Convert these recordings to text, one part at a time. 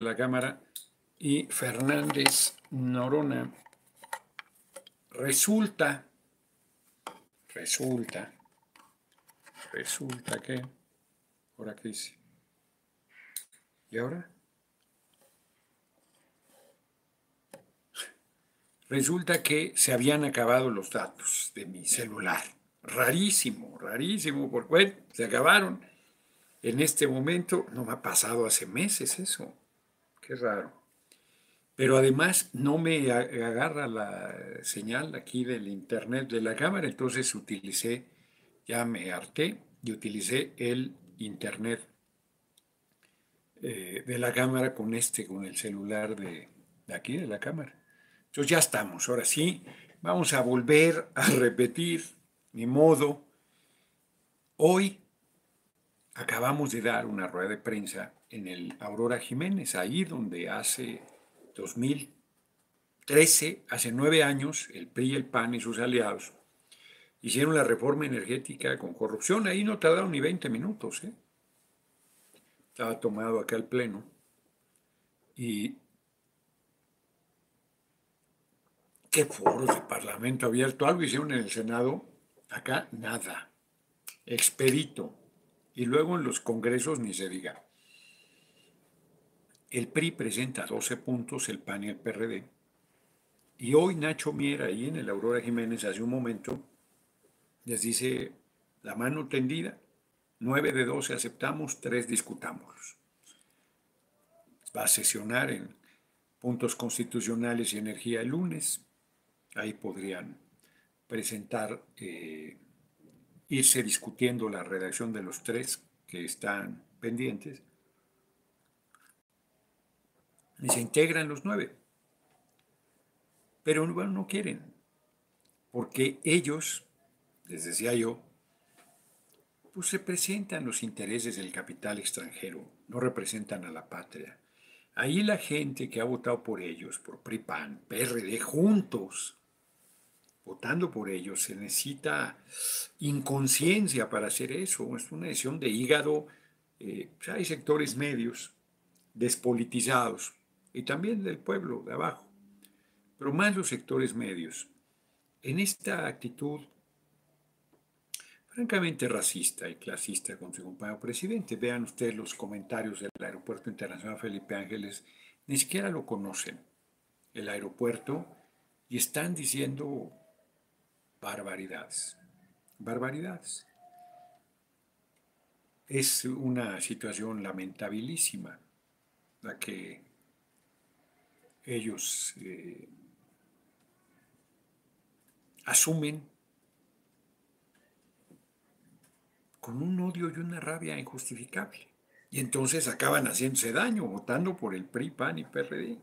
la Cámara y Fernández Norona. Resulta, resulta, resulta que, ahora qué dice, ¿y ahora? Resulta que se habían acabado los datos de mi celular. Rarísimo, rarísimo, porque bueno, se acabaron. En este momento no me ha pasado hace meses eso. Qué raro. Pero además no me agarra la señal aquí del internet de la cámara, entonces utilicé, ya me harté y utilicé el internet eh, de la cámara con este, con el celular de, de aquí de la cámara. Entonces ya estamos, ahora sí, vamos a volver a repetir, mi modo. Hoy acabamos de dar una rueda de prensa en el Aurora Jiménez, ahí donde hace 2013, hace nueve años, el PRI, el PAN y sus aliados hicieron la reforma energética con corrupción. Ahí no tardaron ni 20 minutos. ¿eh? Estaba tomado acá el pleno. Y qué foros de parlamento abierto. Algo hicieron en el Senado. Acá nada. Expedito. Y luego en los congresos ni se diga. El PRI presenta 12 puntos, el PAN y el PRD. Y hoy Nacho Miera, ahí en el Aurora Jiménez, hace un momento, les dice la mano tendida, 9 de 12 aceptamos, 3 discutamos. Va a sesionar en puntos constitucionales y energía el lunes. Ahí podrían presentar, eh, irse discutiendo la redacción de los tres que están pendientes y se integran los nueve. Pero no quieren, porque ellos, les decía yo, pues representan los intereses del capital extranjero, no representan a la patria. Ahí la gente que ha votado por ellos, por PRIPAN, PRD, juntos, votando por ellos, se necesita inconsciencia para hacer eso. Es una decisión de hígado. Eh, hay sectores medios despolitizados y también del pueblo de abajo, pero más los sectores medios, en esta actitud francamente racista y clasista con su compañero presidente. Vean ustedes los comentarios del Aeropuerto Internacional Felipe Ángeles, ni siquiera lo conocen, el aeropuerto, y están diciendo barbaridades, barbaridades. Es una situación lamentabilísima la que ellos eh, asumen con un odio y una rabia injustificable. Y entonces acaban haciéndose daño votando por el PRI, PAN y PRD.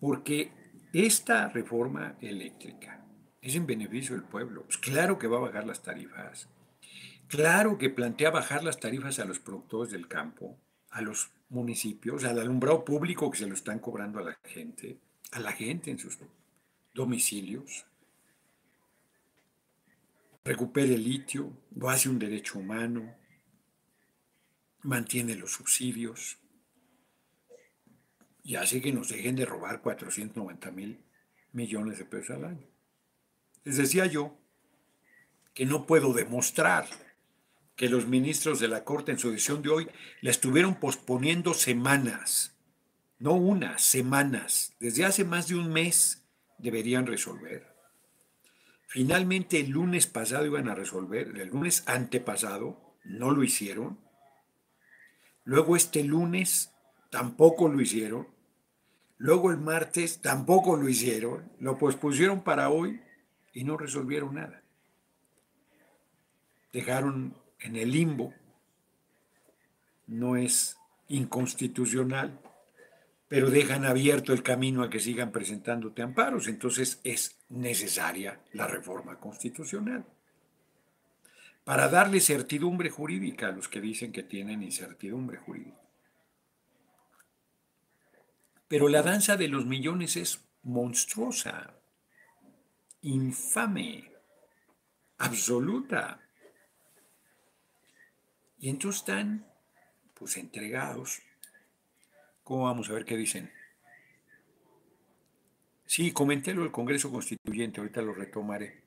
Porque esta reforma eléctrica es en beneficio del pueblo. Pues claro que va a bajar las tarifas. Claro que plantea bajar las tarifas a los productores del campo, a los municipios, al alumbrado público que se lo están cobrando a la gente, a la gente en sus domicilios. Recupere el litio, lo hace un derecho humano, mantiene los subsidios y hace que nos dejen de robar 490 mil millones de pesos al año. Les decía yo que no puedo demostrar que los ministros de la Corte en su decisión de hoy la estuvieron posponiendo semanas, no unas, semanas. Desde hace más de un mes deberían resolver. Finalmente el lunes pasado iban a resolver, el lunes antepasado no lo hicieron. Luego este lunes tampoco lo hicieron. Luego el martes tampoco lo hicieron. Lo pospusieron para hoy y no resolvieron nada. Dejaron en el limbo, no es inconstitucional, pero dejan abierto el camino a que sigan presentándote amparos, entonces es necesaria la reforma constitucional para darle certidumbre jurídica a los que dicen que tienen incertidumbre jurídica. Pero la danza de los millones es monstruosa, infame, absoluta. Y entonces están pues entregados ¿Cómo vamos a ver qué dicen? Sí, comenté lo del Congreso Constituyente, ahorita lo retomaré.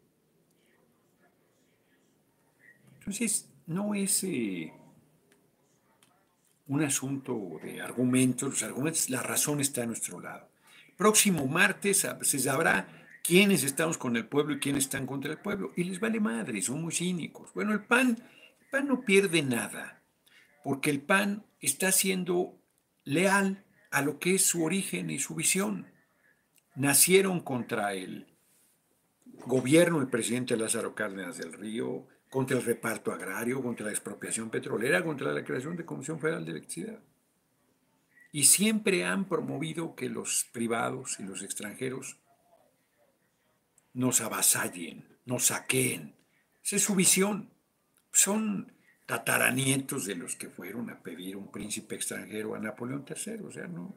Entonces, no es eh, un asunto de argumentos, los argumentos, la razón está a nuestro lado. Próximo martes se sabrá quiénes estamos con el pueblo y quiénes están contra el pueblo. Y les vale madre, son muy cínicos. Bueno, el PAN, el PAN no pierde nada, porque el PAN está siendo leal a lo que es su origen y su visión. Nacieron contra el gobierno del presidente Lázaro Cárdenas del Río, contra el reparto agrario, contra la expropiación petrolera, contra la creación de Comisión Federal de Electricidad. Y siempre han promovido que los privados y los extranjeros nos avasallen, nos saqueen. Esa es su visión. Son tataranietos de los que fueron a pedir un príncipe extranjero a Napoleón III. O sea, no,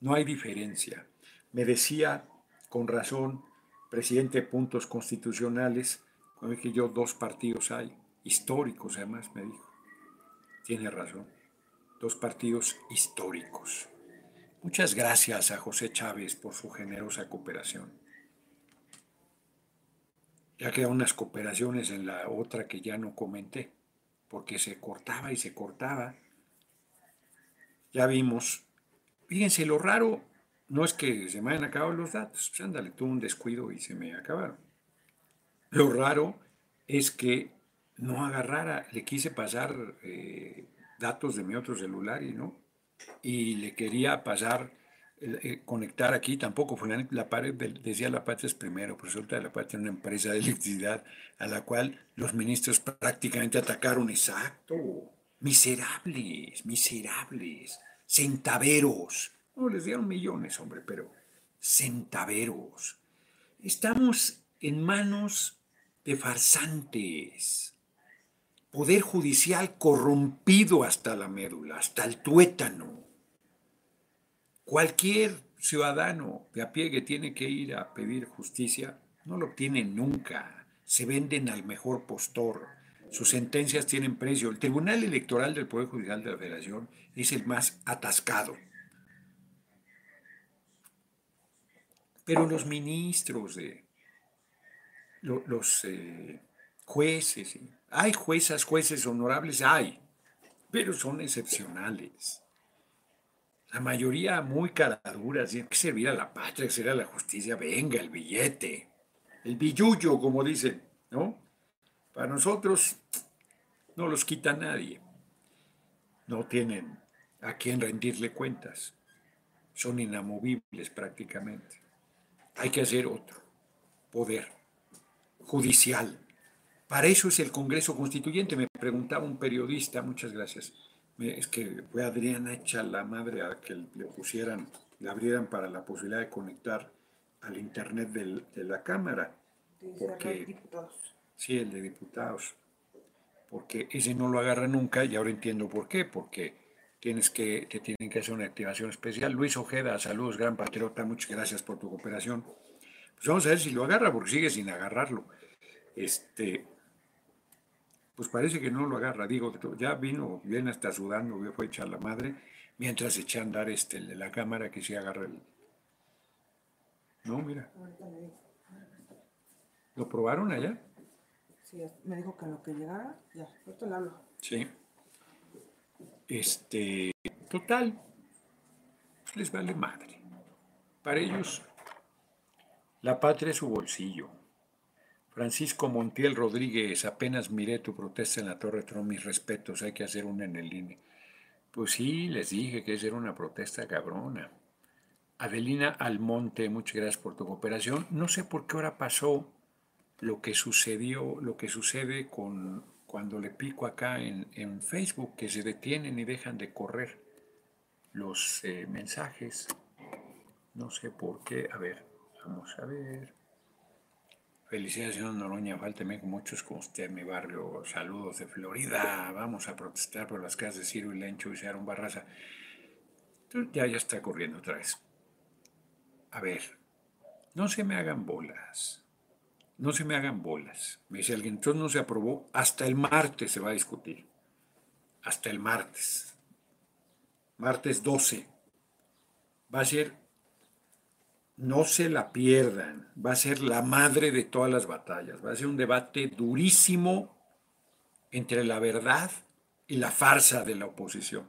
no hay diferencia. Me decía con razón, presidente de puntos constitucionales, cuando dije yo dos partidos hay, históricos además, me dijo. Tiene razón, dos partidos históricos. Muchas gracias a José Chávez por su generosa cooperación. Ya quedan unas cooperaciones en la otra que ya no comenté, porque se cortaba y se cortaba. Ya vimos. Fíjense, lo raro no es que se me hayan acabado los datos. Pues ándale, tuve un descuido y se me acabaron. Lo raro es que no agarrara, le quise pasar eh, datos de mi otro celular y no. Y le quería pasar eh, conectar aquí tampoco la decía la patria es primero, pero resulta que la patria es una empresa de electricidad a la cual los ministros prácticamente atacaron, exacto, miserables, miserables, centaveros, no les dieron millones, hombre, pero centaveros. Estamos en manos de farsantes, poder judicial corrompido hasta la médula, hasta el tuétano Cualquier ciudadano de a pie que tiene que ir a pedir justicia no lo obtiene nunca. Se venden al mejor postor. Sus sentencias tienen precio. El Tribunal Electoral del Poder Judicial de la Federación es el más atascado. Pero los ministros de los eh, jueces, hay juezas, jueces honorables, hay, pero son excepcionales. La mayoría muy caraduras, tiene que servir a la patria, servir a la justicia, venga, el billete, el billullo, como dicen, ¿no? Para nosotros no los quita nadie. No tienen a quién rendirle cuentas. Son inamovibles prácticamente. Hay que hacer otro poder judicial. Para eso es el Congreso Constituyente, me preguntaba un periodista, muchas gracias es que fue Adriana hecha la madre a que le pusieran, le abrieran para la posibilidad de conectar al internet de la Cámara. Porque, sí, el de diputados. Porque ese no lo agarra nunca y ahora entiendo por qué. Porque tienes que, te tienen que hacer una activación especial. Luis Ojeda, saludos, gran patriota, muchas gracias por tu cooperación. Pues vamos a ver si lo agarra, porque sigue sin agarrarlo. Este, pues parece que no lo agarra. Digo, ya vino, viene hasta sudando, fue a echar la madre, mientras echa a andar este, el de la cámara que se agarra el... No, mira. ¿Lo probaron allá? Sí, me dijo que en lo que llegara, ya, ahorita le hablo. Sí. Este, total, pues les vale madre. Para ellos, la patria es su bolsillo. Francisco Montiel Rodríguez, apenas miré tu protesta en la Torre Trump, mis respetos, hay que hacer una en el INE. Pues sí, les dije que esa era una protesta cabrona. Adelina Almonte, muchas gracias por tu cooperación. No sé por qué ahora pasó lo que sucedió, lo que sucede con cuando le pico acá en, Facebook, que se detienen y dejan de correr los eh, mensajes. No sé por qué. A ver, vamos a ver. Felicidades, señor Noroña. Fálteme muchos como usted en mi barrio. Saludos de Florida. Vamos a protestar por las casas de Ciro y Lencho y Searon Barraza. Ya, ya está corriendo otra vez. A ver, no se me hagan bolas. No se me hagan bolas. Me dice alguien, entonces no se aprobó. Hasta el martes se va a discutir. Hasta el martes. martes 12. Va a ser, no se la pierdan, va a ser la madre de todas las batallas, va a ser un debate durísimo entre la verdad y la farsa de la oposición.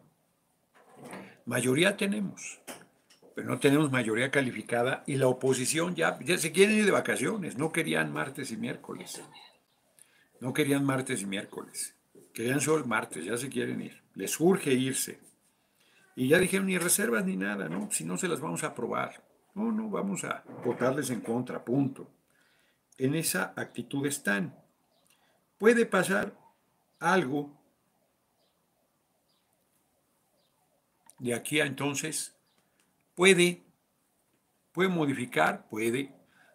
Mayoría tenemos, pero no tenemos mayoría calificada y la oposición ya, ya se quieren ir de vacaciones, no querían martes y miércoles. No querían martes y miércoles, querían solo martes, ya se quieren ir, les urge irse. Y ya dijeron ni reservas ni nada, ¿no? Si no se las vamos a aprobar. No, no, vamos a votarles en contra, punto. En esa actitud están. Puede pasar algo de aquí a entonces, puede, puede modificar, puede,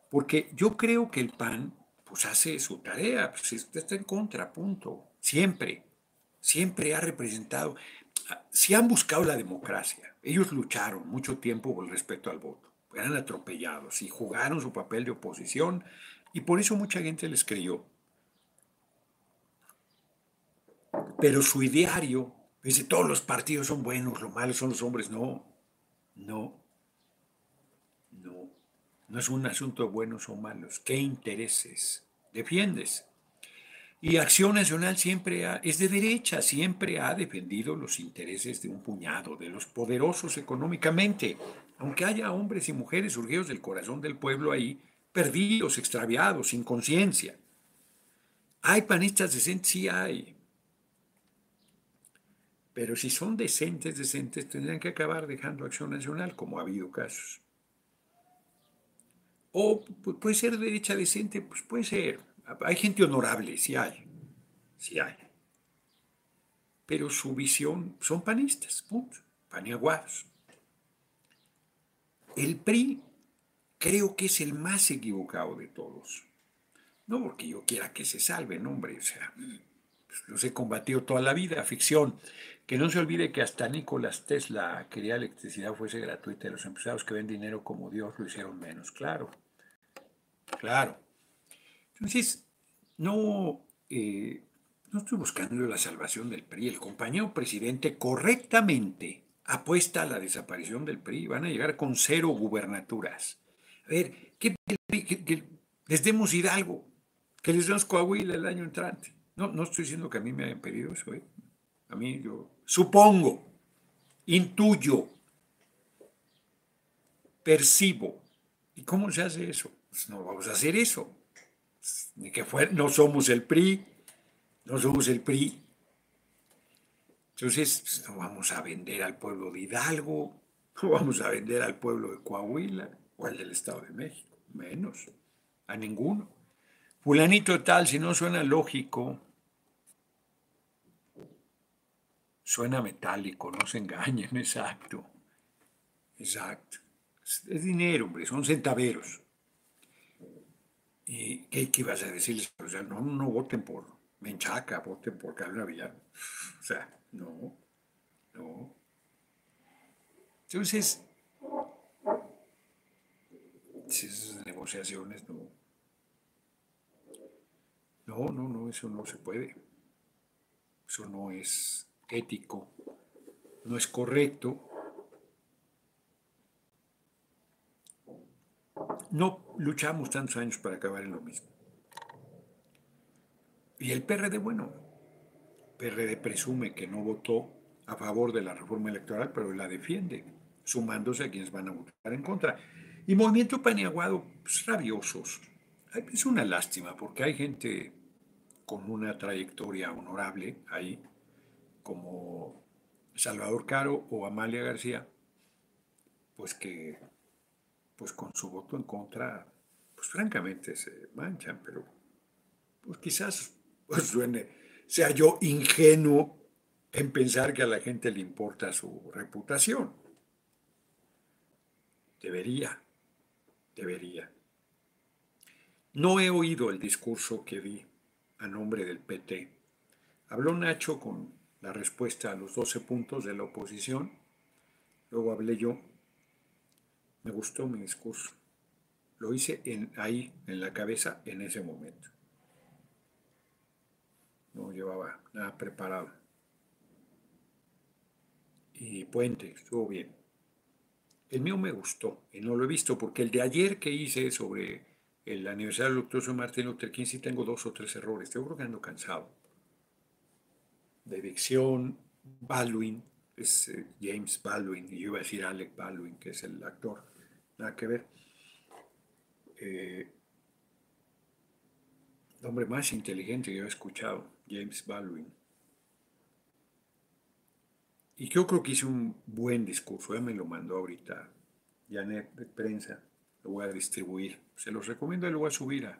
porque yo creo que el PAN pues hace su tarea, pues está en contra, punto, siempre, siempre ha representado, si han buscado la democracia, ellos lucharon mucho tiempo por el respeto al voto, eran atropellados y jugaron su papel de oposición y por eso mucha gente les creyó. Pero su ideario Dice, todos los partidos son buenos, lo malo son los hombres. No, no, no. No es un asunto de buenos o malos. ¿Qué intereses defiendes? Y Acción Nacional siempre es de derecha, siempre ha defendido los intereses de un puñado, de los poderosos económicamente, aunque haya hombres y mujeres surgidos del corazón del pueblo ahí, perdidos, extraviados, sin conciencia. ¿Hay panistas decentes? Sí hay. Pero si son decentes, decentes, tendrían que acabar dejando acción nacional, como ha habido casos. O puede ser derecha decente, pues puede ser. Hay gente honorable, sí hay. Sí hay. Pero su visión son panistas, punto. Paniaguados. El PRI creo que es el más equivocado de todos. No porque yo quiera que se salve, hombre. O sea, pues, los he combatido toda la vida, ficción. Que no se olvide que hasta Nicolás Tesla quería electricidad fuese gratuita y los empresarios que ven dinero como Dios lo hicieron menos. Claro, claro. Entonces, no, eh, no estoy buscando la salvación del PRI. El compañero presidente correctamente apuesta a la desaparición del PRI. Van a llegar con cero gubernaturas. A ver, que, les demos Hidalgo, que les demos Coahuila el año entrante. No, no estoy diciendo que a mí me hayan pedido eso. ¿eh? A mí yo supongo, intuyo, percibo. ¿Y cómo se hace eso? Pues no vamos a hacer eso. Ni que no somos el PRI, no somos el PRI. Entonces, pues, no vamos a vender al pueblo de Hidalgo, no vamos a vender al pueblo de Coahuila o al del Estado de México, menos, a ninguno. Fulanito tal, si no suena lógico, suena metálico, no se engañen, exacto. Exacto. Es dinero, hombre, son centaveros. ¿Y qué, qué ibas a decirles? O sea, no, no voten por Menchaca, voten por Carlos Villar. O sea, no, no. Entonces, esas negociaciones no. No, no, no, eso no se puede. Eso no es ético, no es correcto. No luchamos tantos años para acabar en lo mismo. Y el PRD, bueno, PRD presume que no votó a favor de la reforma electoral, pero la defiende, sumándose a quienes van a votar en contra. Y Movimiento Paniaguado, pues, rabiosos. Es una lástima porque hay gente con una trayectoria honorable ahí, como Salvador Caro o Amalia García, pues que pues con su voto en contra, pues francamente se manchan, pero pues quizás pues suene, sea yo ingenuo en pensar que a la gente le importa su reputación. Debería, debería. No he oído el discurso que vi a nombre del PT. Habló Nacho con la respuesta a los 12 puntos de la oposición. Luego hablé yo. Me gustó mi discurso. Lo hice ahí, en la cabeza, en ese momento. No llevaba nada preparado. y Puente, estuvo bien. El mío me gustó y no lo he visto porque el de ayer que hice sobre el aniversario del doctor Martin Luther King sí tengo dos o tres errores. Yo creo que ando cansado. De dicción, Baldwin, es eh, James Baldwin, y yo iba a decir Alec Baldwin, que es el actor, nada que ver. Eh, el hombre más inteligente que yo he escuchado, James Baldwin. Y yo creo que hizo un buen discurso, ya me lo mandó ahorita Janet de prensa, lo voy a distribuir. Se los recomiendo y lo voy a subir a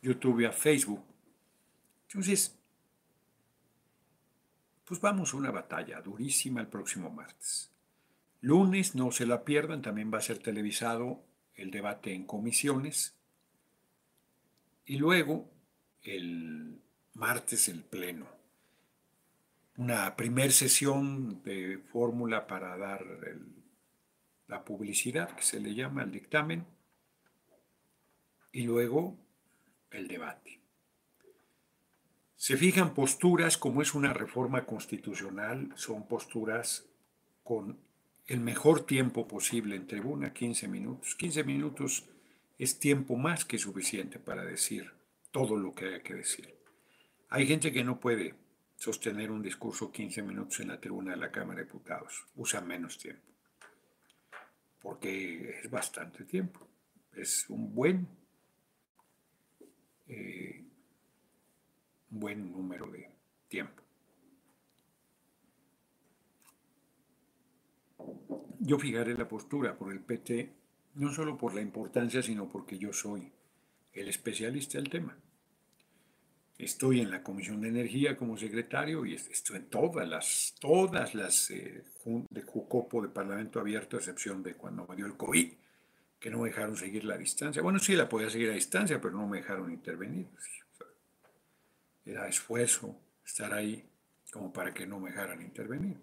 YouTube y a Facebook. Entonces, pues vamos a una batalla durísima el próximo martes. Lunes, no se la pierdan, también va a ser televisado el debate en comisiones. Y luego, el martes, el pleno. Una primer sesión de fórmula para dar la publicidad, que se le llama el dictamen. Y luego, el debate. Se fijan posturas, como es una reforma constitucional, son posturas con el mejor tiempo posible en tribuna, 15 minutos. 15 minutos es tiempo más que suficiente para decir todo lo que haya que decir. Hay gente que no puede sostener un discurso 15 minutos en la tribuna de la Cámara de Diputados, usa menos tiempo, porque es bastante tiempo, es un buen eh, buen número de tiempo. Yo fijaré la postura por el PT, no solo por la importancia, sino porque yo soy el especialista del tema. Estoy en la Comisión de Energía como secretario y estoy en todas las, todas las eh, de Jucopo de Parlamento Abierto, a excepción de cuando me dio el COVID, que no me dejaron seguir la distancia. Bueno, sí la podía seguir a distancia, pero no me dejaron intervenir era esfuerzo estar ahí como para que no me dejaran intervenir.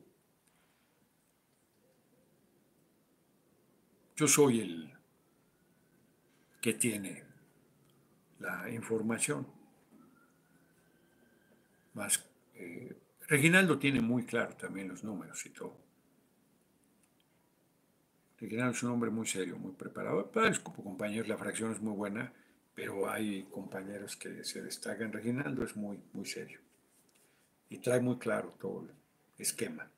Yo soy el que tiene la información. Más, eh, Reginaldo tiene muy claro también los números y todo. Reginaldo es un hombre muy serio, muy preparado. Como compañeros, la fracción es muy buena pero hay compañeros que se destacan. Reginaldo es muy, muy serio y trae muy claro todo el esquema.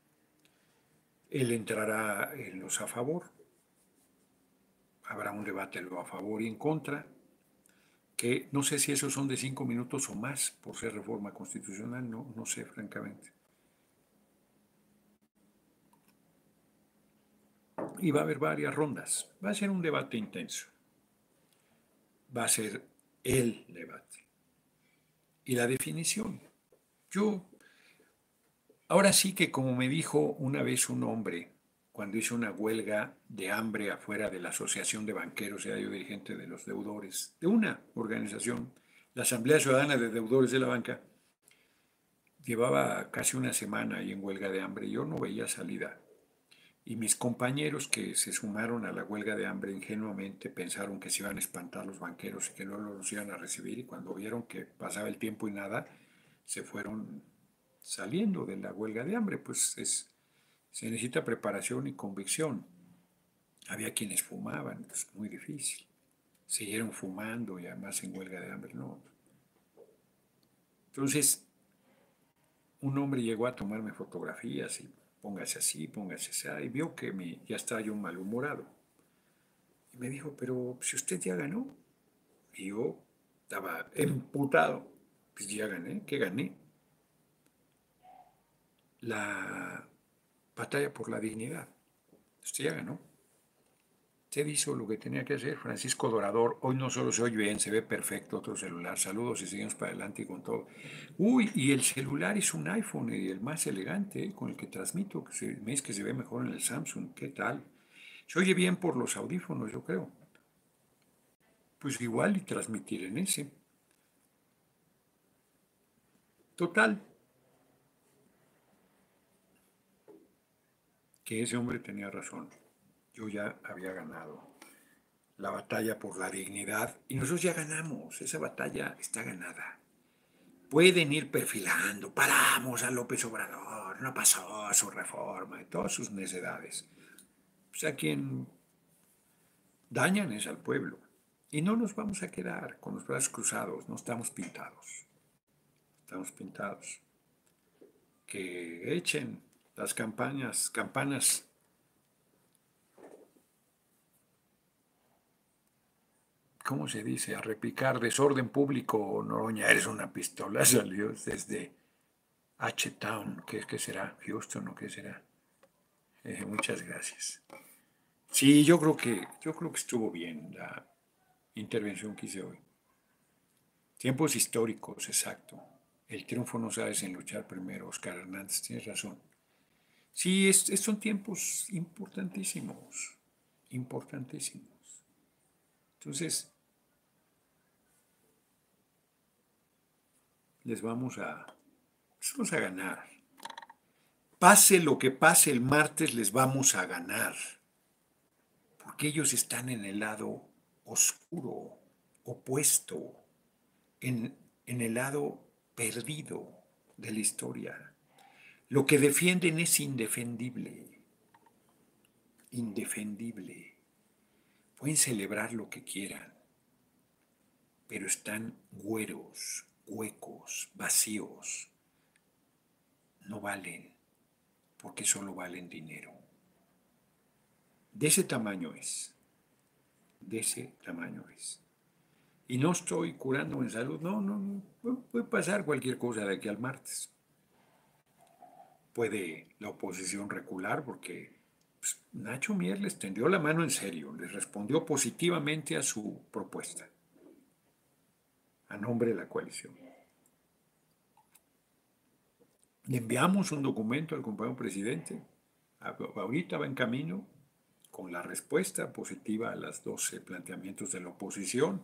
Él entrará en los a favor, habrá un debate a favor y en contra, que no sé si esos son de cinco minutos o más por ser reforma constitucional, no, no sé francamente. Y va a haber varias rondas, va a ser un debate intenso va a ser el debate. Y la definición. Yo, ahora sí que como me dijo una vez un hombre, cuando hizo una huelga de hambre afuera de la Asociación de Banqueros, era yo dirigente de los deudores, de una organización, la Asamblea Ciudadana de Deudores de la Banca, llevaba casi una semana ahí en huelga de hambre, yo no veía salida. Y mis compañeros que se sumaron a la huelga de hambre ingenuamente pensaron que se iban a espantar los banqueros y que no los iban a recibir y cuando vieron que pasaba el tiempo y nada, se fueron saliendo de la huelga de hambre. Pues es, se necesita preparación y convicción. Había quienes fumaban, es muy difícil. Siguieron fumando y además en huelga de hambre, no. Entonces, un hombre llegó a tomarme fotografías y póngase así, póngase así, y vio que me, ya estaba yo malhumorado. Y me dijo, pero si usted ya ganó. Y yo estaba emputado. Pues ya gané, ¿qué gané? La batalla por la dignidad. Usted ya ganó. Usted hizo lo que tenía que hacer. Francisco Dorador, hoy no solo se oye bien, se ve perfecto otro celular. Saludos y seguimos para adelante y con todo. Uy, y el celular es un iPhone y el más elegante, eh, con el que transmito. Me dice que se ve mejor en el Samsung. ¿Qué tal? Se oye bien por los audífonos, yo creo. Pues igual y transmitir en ese. Total. Ese hombre tenía razón yo ya había ganado la batalla por la dignidad y nosotros ya ganamos, esa batalla está ganada. Pueden ir perfilando, paramos a López Obrador, no pasó su reforma y todas sus necedades. Pues a quien dañan es al pueblo. Y no nos vamos a quedar con los brazos cruzados, no estamos pintados. Estamos pintados. Que echen las campañas, campanas ¿cómo se dice? A replicar desorden público, Noroña, eres una pistola, salió desde H-Town, ¿qué, ¿qué será? Houston o qué será? Eh, muchas gracias. Sí, yo creo que yo creo que estuvo bien la intervención que hice hoy. Tiempos históricos, exacto. El triunfo no sabes en luchar primero, Oscar Hernández, tienes razón. Sí, es, son tiempos importantísimos, importantísimos. Entonces, les vamos a, vamos a ganar. Pase lo que pase el martes, les vamos a ganar. Porque ellos están en el lado oscuro, opuesto, en, en el lado perdido de la historia. Lo que defienden es indefendible. Indefendible. Pueden celebrar lo que quieran, pero están güeros, huecos, vacíos. No valen, porque solo valen dinero. De ese tamaño es. De ese tamaño es. Y no estoy curando en salud, no, no, no. Puede pasar cualquier cosa de aquí al martes. Puede la oposición recular porque pues, Nacho Mier les tendió la mano en serio, les respondió positivamente a su propuesta, a nombre de la coalición. Le enviamos un documento al compañero presidente, ahorita va en camino, con la respuesta positiva a los 12 planteamientos de la oposición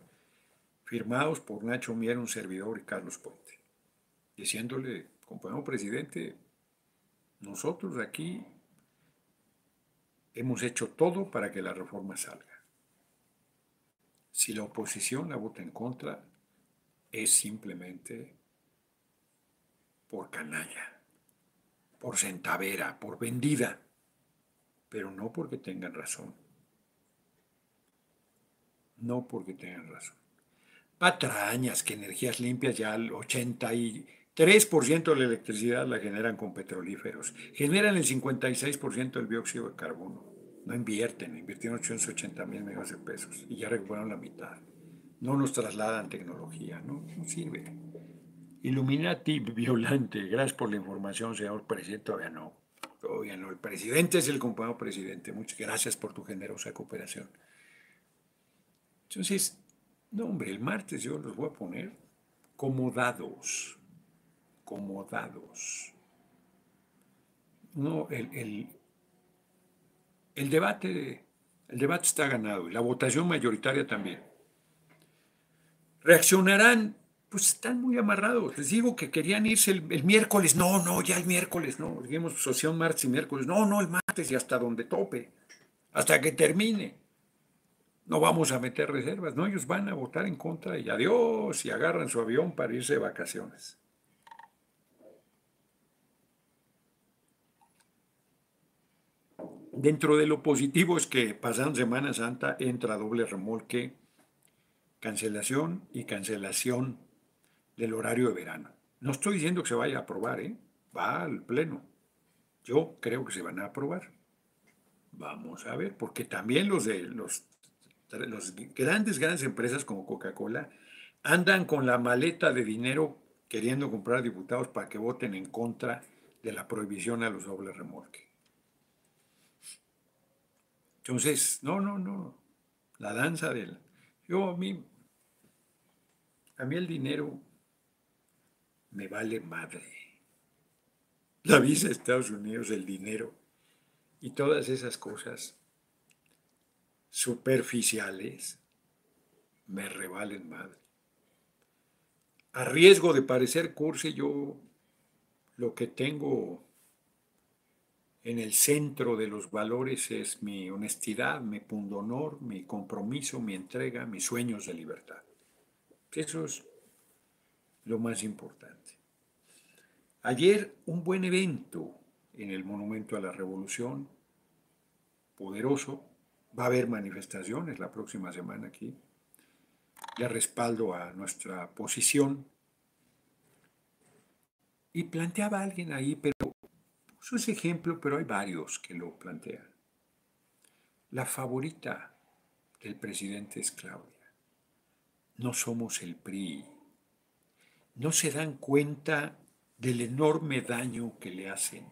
firmados por Nacho Mier, un servidor y Carlos Puente, diciéndole, compañero presidente, nosotros aquí hemos hecho todo para que la reforma salga. Si la oposición la vota en contra, es simplemente por canalla, por centavera, por vendida, pero no porque tengan razón. No porque tengan razón patrañas que energías limpias ya el 83% de la electricidad la generan con petrolíferos. Generan el 56% del dióxido de carbono. No invierten, invirtieron 880 mil millones de pesos y ya recuperaron la mitad. No nos trasladan tecnología, no, no sirve. Illuminati violante, gracias por la información, señor presidente. Todavía no, todavía no. El presidente es el compañero presidente. Muchas gracias por tu generosa cooperación. Entonces, no, hombre, el martes yo los voy a poner como dados, como dados. No, el, el, debate, el debate está ganado y la votación mayoritaria también. Reaccionarán, pues están muy amarrados. Les digo que querían irse el, miércoles. No, no, ya el miércoles, no. Dijimos asociación martes y miércoles. No, no, el martes y hasta donde tope, hasta que termine no vamos a meter reservas, no, ellos van a votar en contra y adiós y agarran su avión para irse de vacaciones. Dentro de lo positivo es que pasando Semana Santa entra doble remolque, cancelación y cancelación del horario de verano. No estoy diciendo que se vaya a aprobar, ¿eh? va al pleno. Yo creo que se van a aprobar. Vamos a ver, porque también los de los las grandes, grandes empresas como Coca-Cola andan con la maleta de dinero queriendo comprar diputados para que voten en contra de la prohibición a los dobles remolque. Entonces, no, no, no. La danza del... Yo a mí, a mí el dinero me vale madre. La visa de Estados Unidos, el dinero y todas esas cosas superficiales me revalen mal. A riesgo de parecer cursi, yo lo que tengo en el centro de los valores es mi honestidad, mi pundonor, mi compromiso, mi entrega, mis sueños de libertad. Eso es lo más importante. Ayer un buen evento, en el Monumento a la Revolución, poderoso. Va a haber manifestaciones la próxima semana aquí. Le respaldo a nuestra posición. Y planteaba alguien ahí, pero puso ese ejemplo, pero hay varios que lo plantean. La favorita del presidente es Claudia. No somos el PRI. No se dan cuenta del enorme daño que le hacen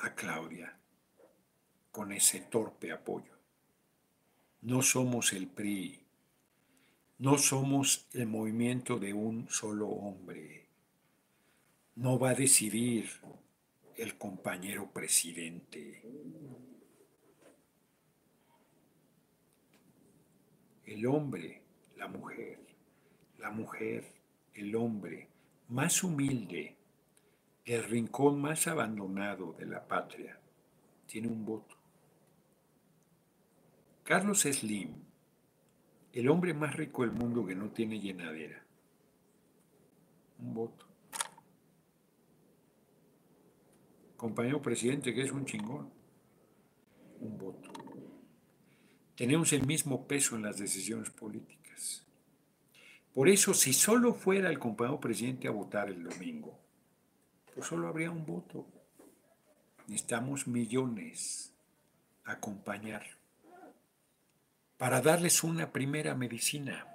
a Claudia con ese torpe apoyo. No somos el PRI, no somos el movimiento de un solo hombre. No va a decidir el compañero presidente. El hombre, la mujer, la mujer, el hombre, más humilde, el rincón más abandonado de la patria, tiene un voto. Carlos Slim, el hombre más rico del mundo que no tiene llenadera. Un voto. Compañero presidente que es un chingón. Un voto. Tenemos el mismo peso en las decisiones políticas. Por eso, si solo fuera el compañero presidente a votar el domingo, pues solo habría un voto. Necesitamos millones acompañar para darles una primera medicina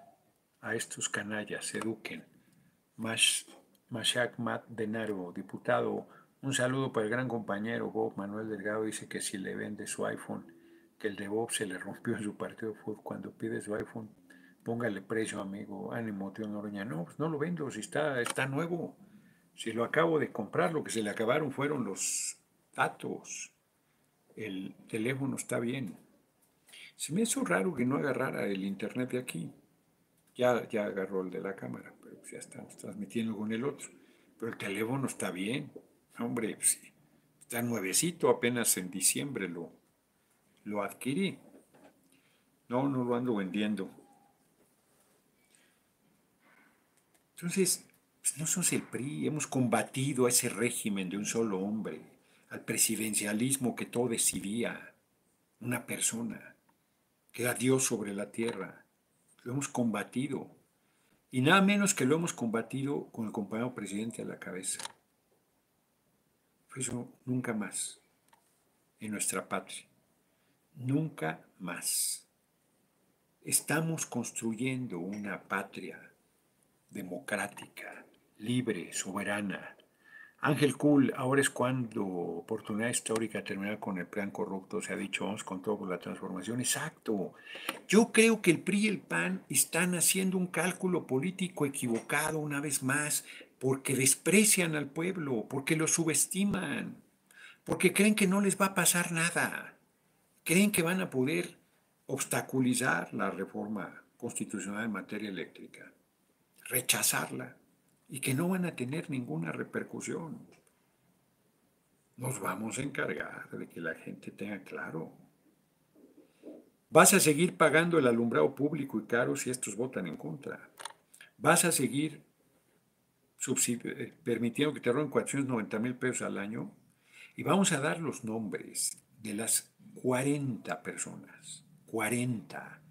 a estos canallas, eduquen. Mashak Mat Denaro, diputado, un saludo para el gran compañero Bob Manuel Delgado, dice que si le vende su iPhone, que el de Bob se le rompió en su partido de fútbol, cuando pide su iPhone, póngale precio, amigo, ánimo, tío Noroña. No, pues no lo vendo, si está, está nuevo. Si lo acabo de comprar, lo que se le acabaron fueron los datos. El teléfono está bien. Se me hizo raro que no agarrara el internet de aquí. Ya, ya agarró el de la cámara, pero pues ya estamos transmitiendo con el otro. Pero el teléfono está bien. Hombre, pues está nuevecito, apenas en diciembre lo, lo adquirí. No, no lo ando vendiendo. Entonces, pues no somos el PRI, hemos combatido a ese régimen de un solo hombre, al presidencialismo que todo decidía, una persona que era Dios sobre la tierra. Lo hemos combatido. Y nada menos que lo hemos combatido con el compañero presidente a la cabeza. Eso nunca más en nuestra patria. Nunca más. Estamos construyendo una patria democrática, libre, soberana, Ángel Cool, ahora es cuando oportunidad histórica terminar con el plan corrupto, se ha dicho, vamos con todo por la transformación. Exacto. Yo creo que el PRI y el PAN están haciendo un cálculo político equivocado una vez más, porque desprecian al pueblo, porque lo subestiman, porque creen que no les va a pasar nada, creen que van a poder obstaculizar la reforma constitucional en materia eléctrica, rechazarla y que no van a tener ninguna repercusión. Nos vamos a encargar de que la gente tenga claro. Vas a seguir pagando el alumbrado público y caro si estos votan en contra. Vas a seguir permitiendo que te roben 490 mil pesos al año y vamos a dar los nombres de las 40 personas. 40.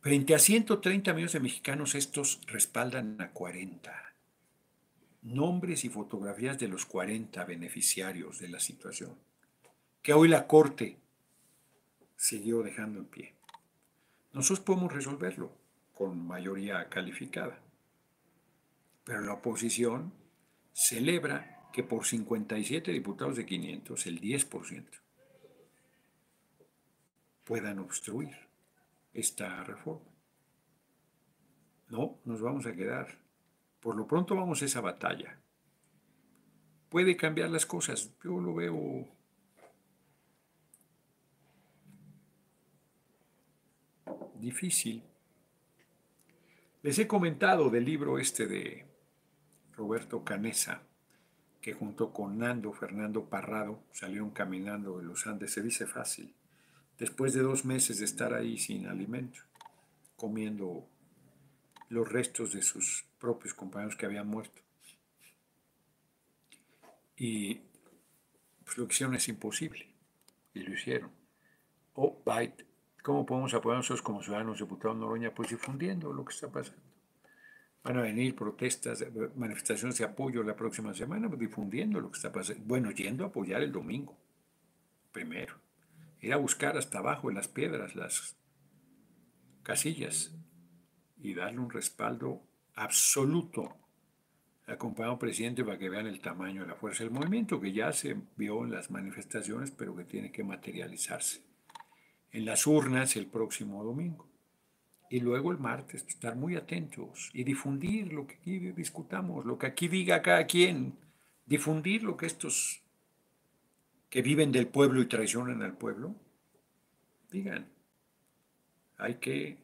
Frente a 130 millones de mexicanos, estos respaldan a 40 nombres y fotografías de los 40 beneficiarios de la situación, que hoy la Corte siguió dejando en pie. Nosotros podemos resolverlo con mayoría calificada, pero la oposición celebra que por 57 diputados de 500, el 10%, puedan obstruir esta reforma. No, nos vamos a quedar por lo pronto vamos a esa batalla. Puede cambiar las cosas. Yo lo veo difícil. Les he comentado del libro este de Roberto Canesa, que junto con Nando Fernando Parrado salieron caminando de los Andes. Se dice fácil. Después de dos meses de estar ahí sin alimento, comiendo los restos de sus propios compañeros que habían muerto. Y pues lo hicieron es imposible. Y lo hicieron. O Byte, ¿cómo podemos apoyar nosotros como ciudadanos diputados Noroña? Pues difundiendo lo que está pasando. Van a venir protestas, manifestaciones de apoyo la próxima semana, pues, difundiendo lo que está pasando. Bueno, yendo a apoyar el domingo, primero. Ir a buscar hasta abajo en las piedras las casillas y darle un respaldo absoluto al compañero presidente para que vean el tamaño de la fuerza del movimiento, que ya se vio en las manifestaciones, pero que tiene que materializarse en las urnas el próximo domingo. Y luego el martes, estar muy atentos y difundir lo que aquí discutamos, lo que aquí diga cada quien, difundir lo que estos que viven del pueblo y traicionan al pueblo, digan. Hay que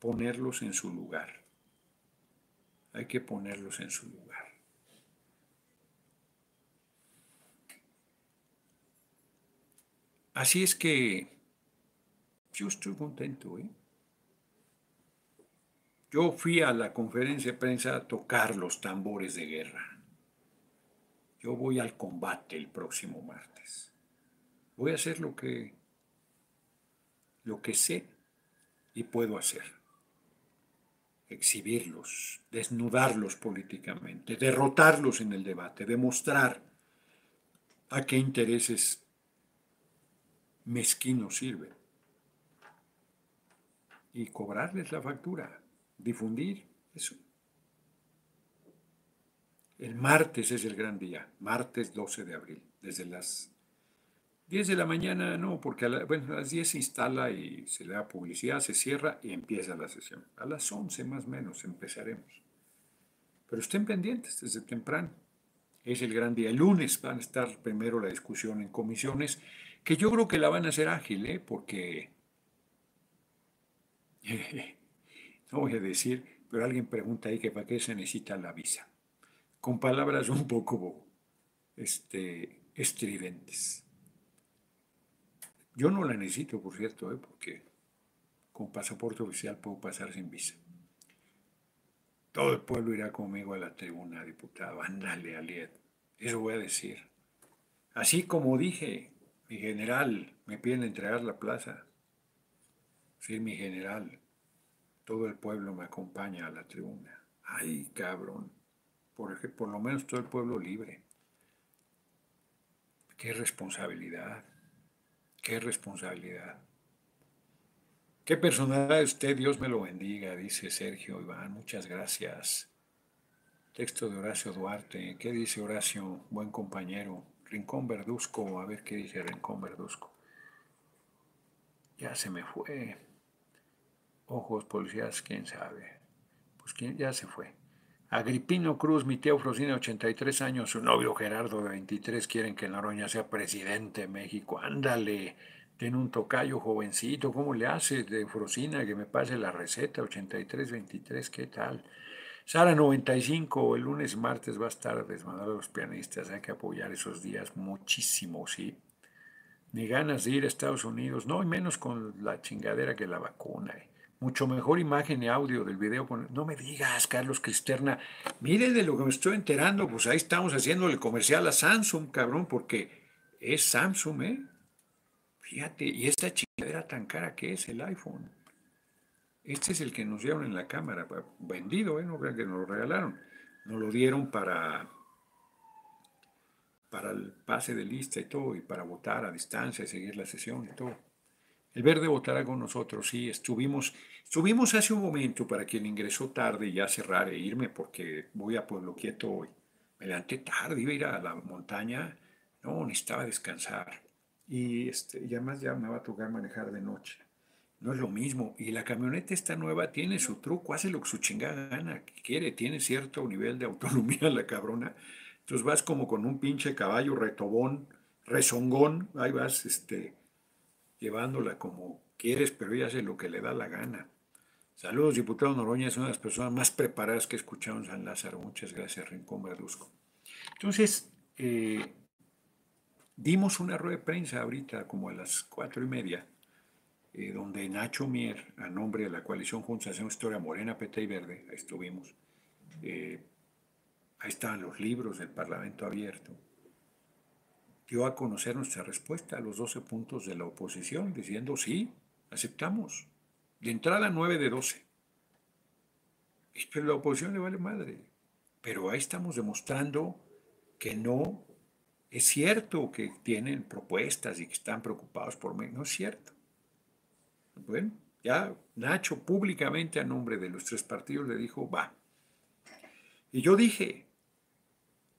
ponerlos en su lugar. Hay que ponerlos en su lugar. Así es que yo estoy contento. ¿eh? Yo fui a la conferencia de prensa a tocar los tambores de guerra. Yo voy al combate el próximo martes. Voy a hacer lo que lo que sé y puedo hacer. Exhibirlos, desnudarlos políticamente, derrotarlos en el debate, demostrar a qué intereses mezquinos sirven y cobrarles la factura difundir eso. El martes es el gran día, martes 12 de abril, desde las 10 de la mañana, no, porque a, las 10 se instala y se le da publicidad, se cierra y empieza la sesión. A las 11 más o menos empezaremos. Pero estén pendientes desde temprano. Es el gran día. El lunes van a estar primero la discusión en comisiones, que yo creo que la van a hacer ágil, ¿eh? porque no voy a decir, pero alguien pregunta ahí que para qué se necesita la visa. Con palabras un poco este, estridentes. Yo no la necesito, por cierto, ¿eh? porque con pasaporte oficial puedo pasar sin visa. Todo el pueblo irá conmigo a la tribuna, diputado. Ándale, Aliet. Eso voy a decir. Así como dije, mi general, me piden entregar la plaza. Sí, mi general, todo el pueblo me acompaña a la tribuna. Ay, cabrón. Por, por lo menos todo el pueblo libre. Qué responsabilidad. Qué responsabilidad. Qué personalidad usted, Dios me lo bendiga, dice Sergio Iván, muchas gracias. Texto de Horacio Duarte, ¿qué dice Horacio? Buen compañero. Rincón Verduzco, a ver qué dice Rincón Verduzco. Ya se me fue. Ojos, policías, quién sabe. Pues quién ya se fue. Agripino Cruz, mi tía Frosina, 83 años, su novio Gerardo, de 23, quieren que Noroña sea presidente de México. Ándale, tiene un tocayo jovencito, ¿cómo le hace de Frosina que me pase la receta? 83, 23, ¿qué tal? Sara 95, el lunes martes va a estar desmadado los pianistas, hay que apoyar esos días muchísimo, ¿sí? Ni ganas de ir a Estados Unidos, no, y menos con la chingadera que la vacuna. ¿eh? Mucho mejor imagen y audio del video. No me digas, Carlos Cristerna, mire de lo que me estoy enterando, pues ahí estamos haciéndole comercial a Samsung, cabrón, porque es Samsung, ¿eh? Fíjate, y esta chingadera tan cara que es el iPhone. Este es el que nos dieron en la cámara, vendido, ¿eh? No crean que nos lo regalaron. Nos lo dieron para, para el pase de lista y todo, y para votar a distancia y seguir la sesión y todo. El verde votará con nosotros, sí, estuvimos, estuvimos hace un momento para quien ingresó tarde y ya cerrar e irme porque voy a Pueblo Quieto hoy. Me levanté tarde, iba a ir a la montaña, no, necesitaba descansar. Y, este, y además ya me va a tocar manejar de noche. No es lo mismo. Y la camioneta esta nueva tiene su truco, hace lo que su chingada gana quiere, tiene cierto nivel de autonomía la cabrona. Entonces vas como con un pinche caballo retobón, rezongón, ahí vas, este, llevándola como quieres, pero ella hace lo que le da la gana. Saludos, diputado Noroña, es una de las personas más preparadas que he escuchado en San Lázaro. Muchas gracias, Rincón Verduzco. Entonces, eh, dimos una rueda de prensa ahorita, como a las cuatro y media, eh, donde Nacho Mier, a nombre de la coalición Juntos Hacemos Historia Morena, PT y Verde, ahí estuvimos, eh, ahí están los libros del Parlamento abierto, dio a conocer nuestra respuesta a los 12 puntos de la oposición, diciendo sí, aceptamos. De entrada 9 de 12. Pero la oposición le vale madre. Pero ahí estamos demostrando que no es cierto que tienen propuestas y que están preocupados por mí. No es cierto. Bueno, ya Nacho públicamente a nombre de los tres partidos le dijo, va. Y yo dije,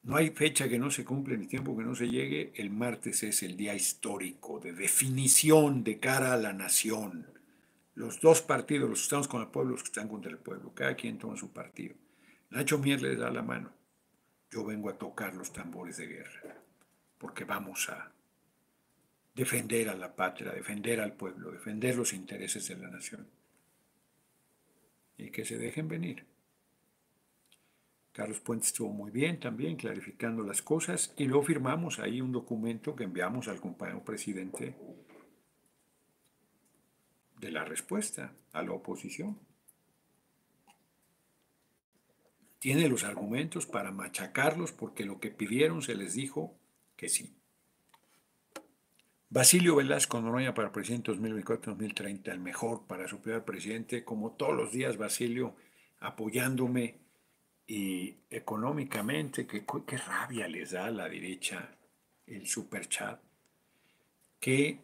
no hay fecha que no se cumple ni tiempo que no se llegue. El martes es el día histórico de definición de cara a la nación. Los dos partidos, los que estamos con el pueblo, los que están contra el pueblo, cada quien toma su partido. Nacho Mier le da la mano. Yo vengo a tocar los tambores de guerra, porque vamos a defender a la patria, defender al pueblo, defender los intereses de la nación. Y que se dejen venir. Carlos Puente estuvo muy bien también clarificando las cosas y luego firmamos ahí un documento que enviamos al compañero presidente de la respuesta a la oposición. Tiene los argumentos para machacarlos porque lo que pidieron se les dijo que sí. Basilio Velasco Noroña para presidente 2024-2030, el mejor para su primer presidente, como todos los días Basilio apoyándome y económicamente, qué, qué rabia les da a la derecha el super chat, que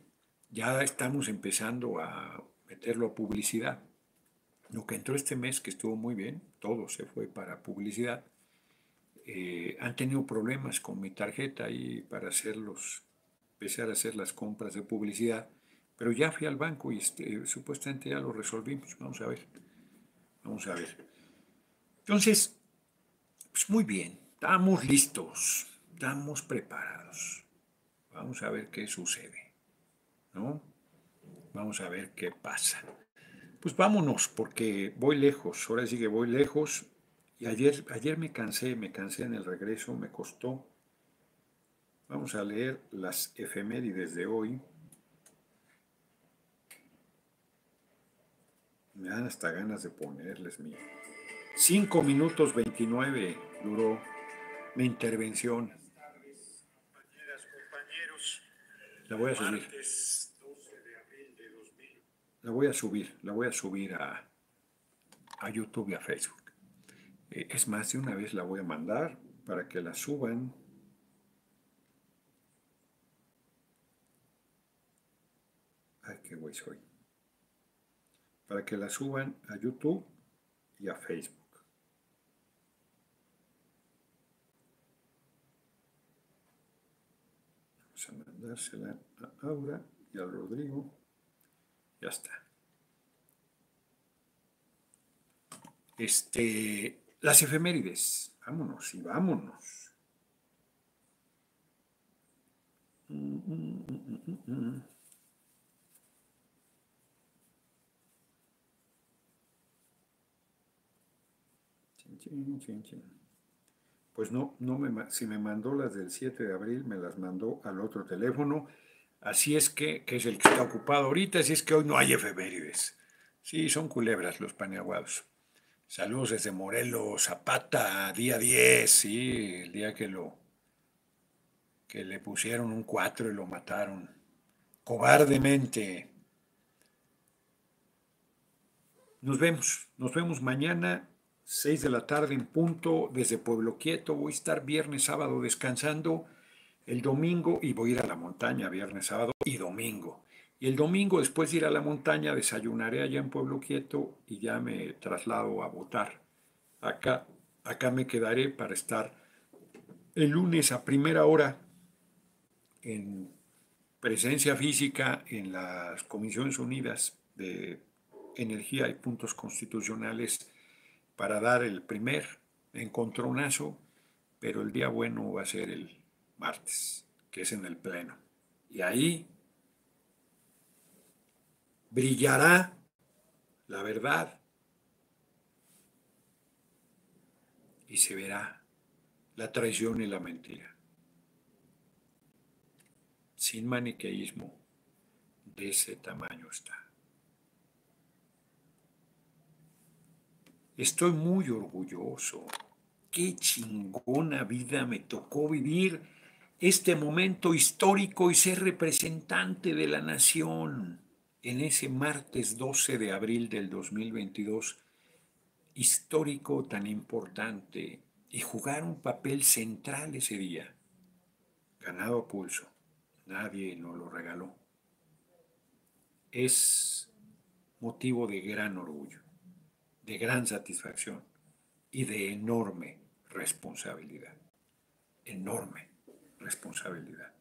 ya estamos empezando a meterlo a publicidad. Lo que entró este mes, que estuvo muy bien, todo se fue para publicidad. Eh, han tenido problemas con mi tarjeta y para hacerlos, empezar a hacer las compras de publicidad, pero ya fui al banco y este, supuestamente ya lo resolvimos. Vamos a ver. Vamos a ver. Entonces, pues muy bien, estamos listos, estamos preparados. Vamos a ver qué sucede, ¿no? Vamos a ver qué pasa. Pues vámonos, porque voy lejos, ahora sí que voy lejos. Y ayer, ayer me cansé, me cansé en el regreso, me costó. Vamos a leer las efemérides de hoy. Me dan hasta ganas de ponerles mi 5 minutos 29 duró mi intervención. Compañeras, compañeros. La voy a subir. La voy a subir, la voy a subir a, a YouTube y a Facebook. Eh, es más, de una vez la voy a mandar para que la suban. Ay, qué güey soy. Para que la suban a YouTube y a Facebook. a mandársela a Aura y a Rodrigo. Ya está. Este, las efemérides. Vámonos y vámonos. Pues no, no me, si me mandó las del 7 de abril, me las mandó al otro teléfono. Así es que, que es el que está ocupado ahorita, así es que hoy no hay efemérides. Sí, son culebras los paneaguados. Saludos desde Morelos, Zapata, día 10, sí, el día que lo que le pusieron un 4 y lo mataron cobardemente. Nos vemos, nos vemos mañana 6 de la tarde en punto desde Pueblo Quieto. Voy a estar viernes, sábado descansando. El domingo y voy a ir a la montaña viernes, sábado y domingo. Y el domingo, después de ir a la montaña, desayunaré allá en Pueblo Quieto y ya me traslado a votar. Acá, acá me quedaré para estar el lunes a primera hora en presencia física en las Comisiones Unidas de Energía y Puntos Constitucionales para dar el primer encontronazo, pero el día bueno va a ser el martes, que es en el Pleno. Y ahí brillará la verdad y se verá la traición y la mentira. Sin maniqueísmo, de ese tamaño está. Estoy muy orgulloso qué chingona vida me tocó vivir este momento histórico y ser representante de la nación en ese martes 12 de abril del 2022, histórico tan importante, y jugar un papel central ese día, ganado a pulso, nadie nos lo regaló. Es motivo de gran orgullo, de gran satisfacción y de enorme responsabilidad. Enorme responsabilidad.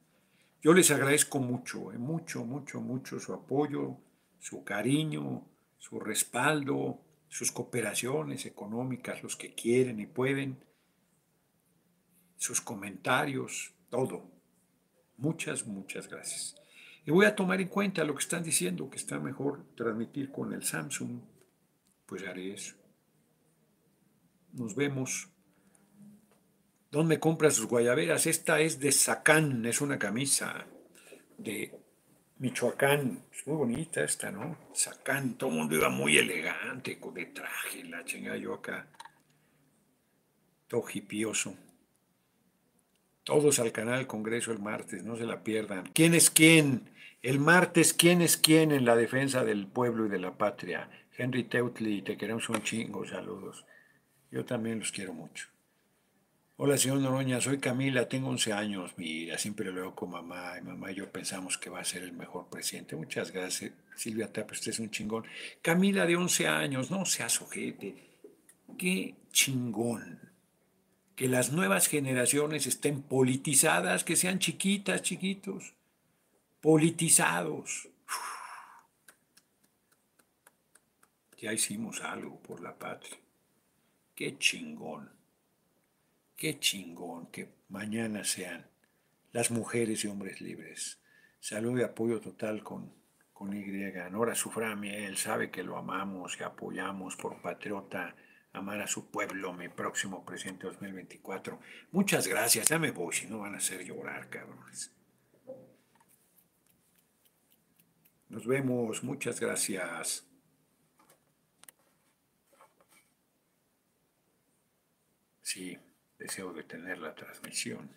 Yo les agradezco mucho, eh, mucho, mucho, mucho su apoyo, su cariño, su respaldo, sus cooperaciones económicas, los que quieren y pueden, sus comentarios, todo. Muchas, muchas gracias. Y voy a tomar en cuenta lo que están diciendo, que está mejor transmitir con el Samsung. Pues haré eso. Nos vemos. ¿Dónde compras sus guayaberas? Esta es de Sacán, es una camisa de Michoacán. Es muy bonita esta, ¿no? Sacán, todo el mundo iba muy elegante, con de traje, la chingada yo acá. Todo hipioso. Todos al canal Congreso el martes, no se la pierdan. ¿Quién es quién? El martes, ¿quién es quién en la defensa del pueblo y de la patria? Henry Teutli, te queremos un chingo, saludos. Yo también los quiero mucho. Hola, señor Noroña, soy Camila, tengo 11 años. Mira, siempre lo veo con mamá y mamá y yo pensamos que va a ser el mejor presidente. Muchas gracias, Silvia Tapa, usted es un chingón. Camila, de 11 años, no sea sujete. Qué chingón que las nuevas generaciones estén politizadas, que sean chiquitas, chiquitos, politizados. Ya hicimos algo por la patria. Qué chingón, qué chingón que mañana sean las mujeres y hombres libres. Salud y apoyo total con, con Y. Nora Suframi, él sabe que lo amamos y apoyamos por patriota amar a su pueblo, mi próximo presidente 2024. Muchas gracias, ya me voy, si no van a hacer llorar, cabrones. Nos vemos, muchas gracias. Sí, deseo detener la transmisión.